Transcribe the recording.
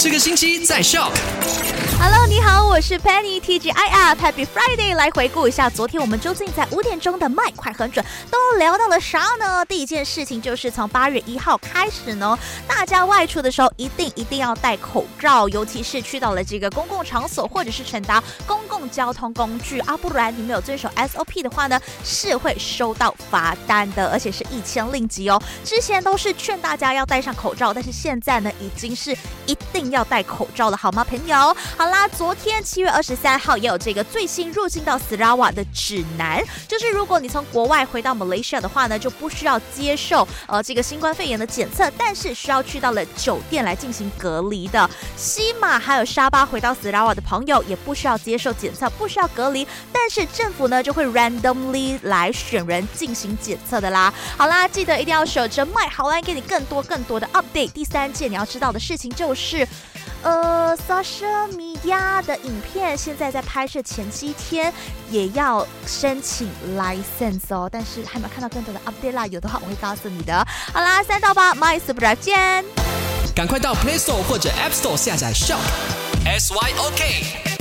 这个星期在笑。Hello，你好，我是 Penny T G I R Happy Friday！来回顾一下昨天我们究竟在五点钟的麦快很准都聊到了啥呢？第一件事情就是从八月一号开始呢，大家外出的时候一定一定要戴口罩，尤其是去到了这个公共场所或者是乘搭公共交通工具啊，不然你没有遵守 SOP 的话呢，是会收到罚单的，而且是一千令吉哦。之前都是劝大家要戴上口罩，但是现在呢，已经是一定要戴口罩了，好吗，朋友？好啦，昨天七月二十三号也有这个最新入境到斯拉瓦的指南，就是如果你从国外回到马来西亚的话呢，就不需要接受呃这个新冠肺炎的检测，但是需要去到了酒店来进行隔离的。西马还有沙巴回到斯拉瓦的朋友也不需要接受检测，不需要隔离，但是政府呢就会 randomly 来选人进行检测的啦。好啦，记得一定要守着麦好来给你更多更多的 update。第三件你要知道的事情就是。呃，social media 的影片现在在拍摄前七天也要申请 license 哦，但是还没有看到更多的 update 啦，有的话我会告诉你的。好啦，三到八，my super 见。赶快到 Play Store 或者 App Store 下载 Shop。S Y O K。